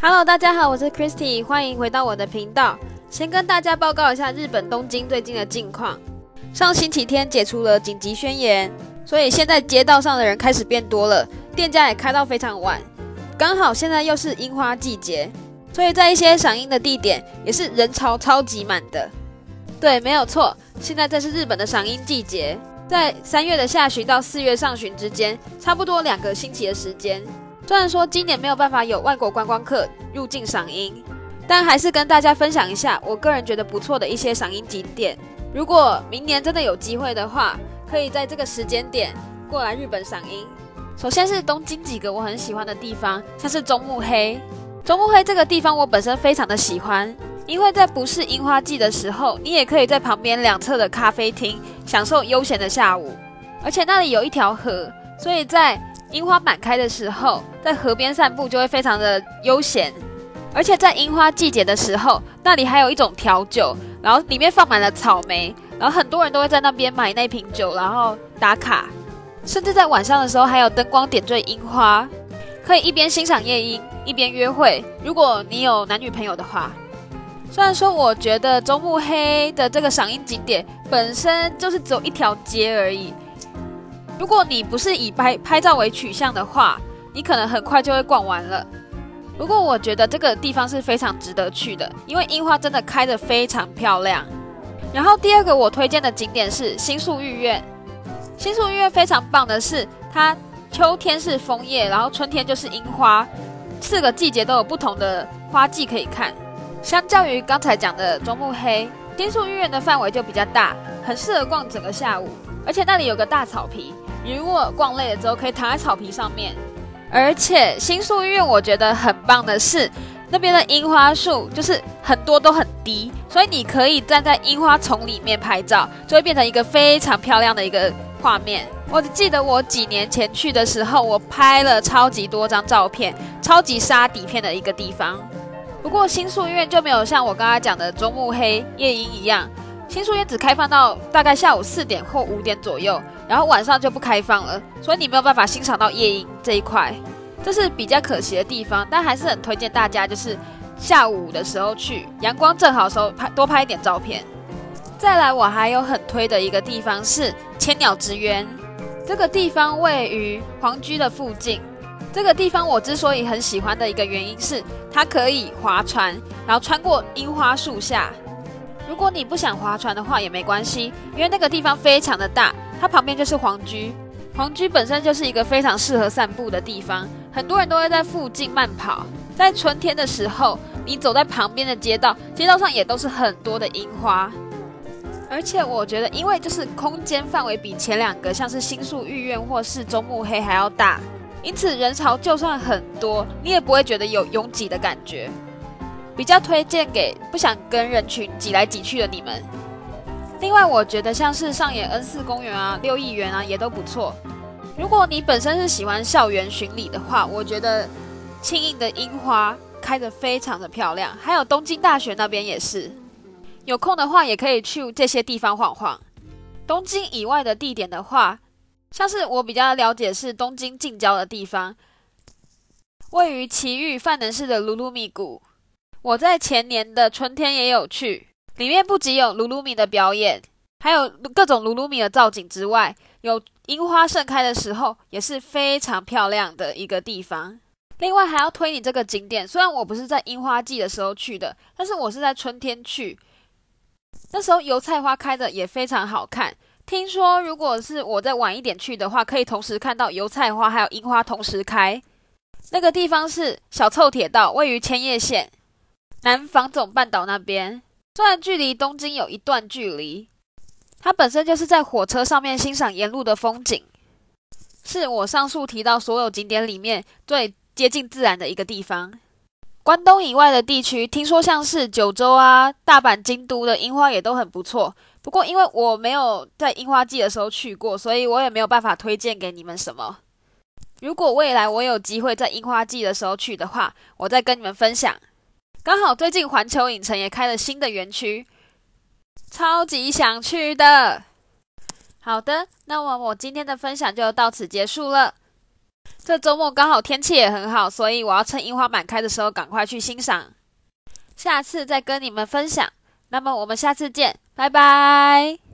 Hello，大家好，我是 Christy，欢迎回到我的频道。先跟大家报告一下日本东京最近的近况。上星期天解除了紧急宣言，所以现在街道上的人开始变多了，店家也开到非常晚。刚好现在又是樱花季节，所以在一些赏樱的地点也是人潮超级满的。对，没有错，现在这是日本的赏樱季节，在三月的下旬到四月上旬之间，差不多两个星期的时间。虽然说今年没有办法有外国观光客入境赏樱，但还是跟大家分享一下我个人觉得不错的一些赏樱景点。如果明年真的有机会的话，可以在这个时间点过来日本赏樱。首先是东京几个我很喜欢的地方，像是中目黑。中目黑这个地方我本身非常的喜欢，因为在不是樱花季的时候，你也可以在旁边两侧的咖啡厅享受悠闲的下午，而且那里有一条河，所以在樱花满开的时候，在河边散步就会非常的悠闲。而且在樱花季节的时候，那里还有一种调酒。然后里面放满了草莓，然后很多人都会在那边买那瓶酒，然后打卡，甚至在晚上的时候还有灯光点缀樱花，可以一边欣赏夜莺一边约会。如果你有男女朋友的话，虽然说我觉得中目黑的这个赏樱景点本身就是只有一条街而已，如果你不是以拍拍照为取向的话，你可能很快就会逛完了。不过我觉得这个地方是非常值得去的，因为樱花真的开得非常漂亮。然后第二个我推荐的景点是新宿御苑。新宿御苑非常棒的是，它秋天是枫叶，然后春天就是樱花，四个季节都有不同的花季可以看。相较于刚才讲的中目黑，新宿御苑的范围就比较大，很适合逛整个下午。而且那里有个大草皮，如果逛累了之后，可以躺在草皮上面。而且新宿医院我觉得很棒的是，那边的樱花树就是很多都很低，所以你可以站在樱花丛里面拍照，就会变成一个非常漂亮的一个画面。我只记得我几年前去的时候，我拍了超级多张照片，超级杀底片的一个地方。不过新宿医院就没有像我刚刚讲的中目黑夜莺一样。新书院只开放到大概下午四点或五点左右，然后晚上就不开放了，所以你没有办法欣赏到夜莺这一块，这是比较可惜的地方。但还是很推荐大家，就是下午的时候去，阳光正好时候拍多拍一点照片。再来，我还有很推的一个地方是千鸟之渊，这个地方位于皇居的附近。这个地方我之所以很喜欢的一个原因是，它可以划船，然后穿过樱花树下。如果你不想划船的话也没关系，因为那个地方非常的大，它旁边就是皇居，皇居本身就是一个非常适合散步的地方，很多人都会在附近慢跑。在春天的时候，你走在旁边的街道，街道上也都是很多的樱花。而且我觉得，因为就是空间范围比前两个像是新宿御苑或是中目黑还要大，因此人潮就算很多，你也不会觉得有拥挤的感觉。比较推荐给不想跟人群挤来挤去的你们。另外，我觉得像是上野恩赐公园啊、六义园啊也都不错。如果你本身是喜欢校园巡礼的话，我觉得庆应的樱花开得非常的漂亮，还有东京大学那边也是。有空的话也可以去这些地方晃晃。东京以外的地点的话，像是我比较了解是东京近郊的地方，位于埼玉范能市的鲁鲁米谷。我在前年的春天也有去，里面不仅有鲁鲁米的表演，还有各种鲁鲁米的造景之外，有樱花盛开的时候也是非常漂亮的一个地方。另外还要推你这个景点，虽然我不是在樱花季的时候去的，但是我是在春天去，那时候油菜花开的也非常好看。听说如果是我再晚一点去的话，可以同时看到油菜花还有樱花同时开。那个地方是小凑铁道，位于千叶县。南房总半岛那边，虽然距离东京有一段距离，它本身就是在火车上面欣赏沿路的风景，是我上述提到所有景点里面最接近自然的一个地方。关东以外的地区，听说像是九州啊、大阪、京都的樱花也都很不错。不过因为我没有在樱花季的时候去过，所以我也没有办法推荐给你们什么。如果未来我有机会在樱花季的时候去的话，我再跟你们分享。刚好最近环球影城也开了新的园区，超级想去的。好的，那么我今天的分享就到此结束了。这周末刚好天气也很好，所以我要趁樱花满开的时候赶快去欣赏。下次再跟你们分享。那么我们下次见，拜拜。